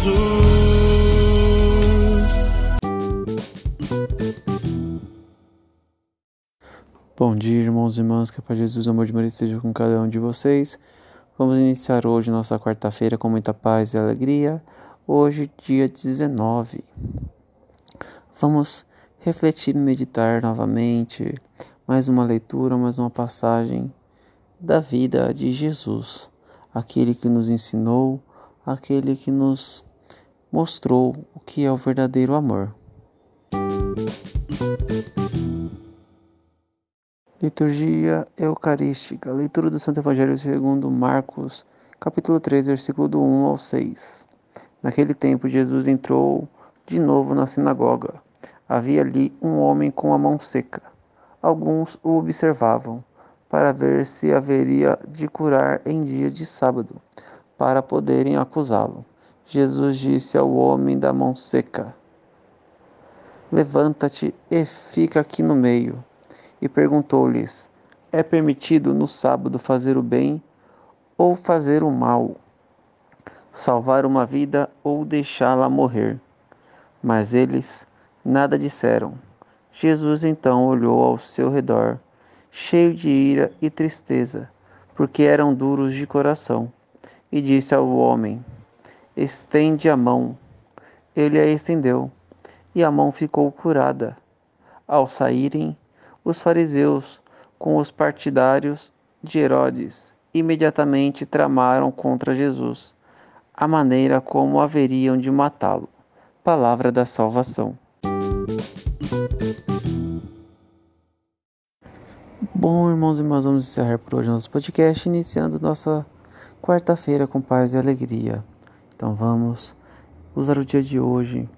Jesus. Bom dia, irmãos e irmãs, que a paz de Jesus, o amor de Maria esteja com cada um de vocês. Vamos iniciar hoje nossa quarta-feira com muita paz e alegria. Hoje, dia 19. Vamos refletir e meditar novamente mais uma leitura, mais uma passagem da vida de Jesus, aquele que nos ensinou, aquele que nos mostrou o que é o verdadeiro amor. Liturgia Eucarística. Leitura do Santo Evangelho segundo Marcos, capítulo 3, versículo do 1 ao 6. Naquele tempo Jesus entrou de novo na sinagoga. Havia ali um homem com a mão seca. Alguns o observavam para ver se haveria de curar em dia de sábado, para poderem acusá-lo. Jesus disse ao homem da mão seca: Levanta-te e fica aqui no meio e perguntou-lhes: É permitido no sábado fazer o bem ou fazer o mal? Salvar uma vida ou deixá-la morrer? Mas eles nada disseram. Jesus então olhou ao seu redor, cheio de ira e tristeza, porque eram duros de coração, e disse ao homem: Estende a mão. Ele a estendeu, e a mão ficou curada. Ao saírem, os fariseus, com os partidários de Herodes, imediatamente tramaram contra Jesus a maneira como haveriam de matá-lo. Palavra da salvação. Bom, irmãos e irmãs, vamos encerrar por hoje nosso podcast, iniciando nossa quarta-feira com paz e alegria. Então vamos usar o dia de hoje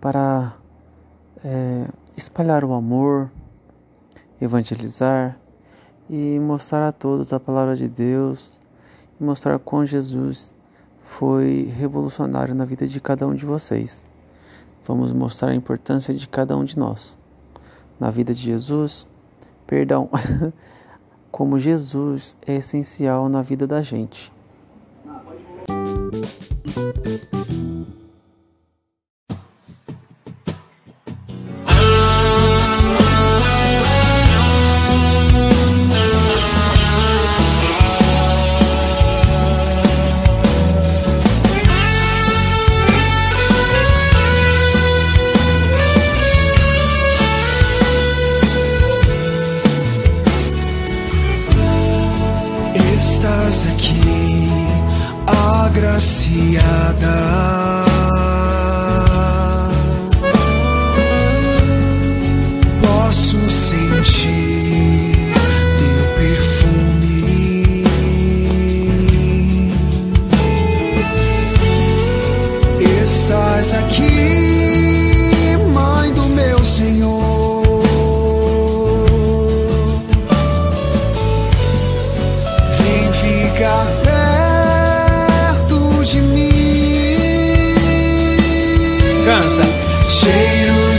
para é, espalhar o amor, evangelizar e mostrar a todos a palavra de Deus e mostrar como Jesus foi revolucionário na vida de cada um de vocês. Vamos mostrar a importância de cada um de nós. Na vida de Jesus, perdão, como Jesus é essencial na vida da gente.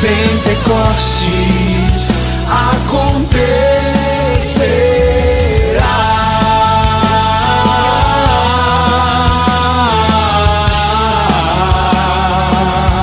Pentecostes acontece.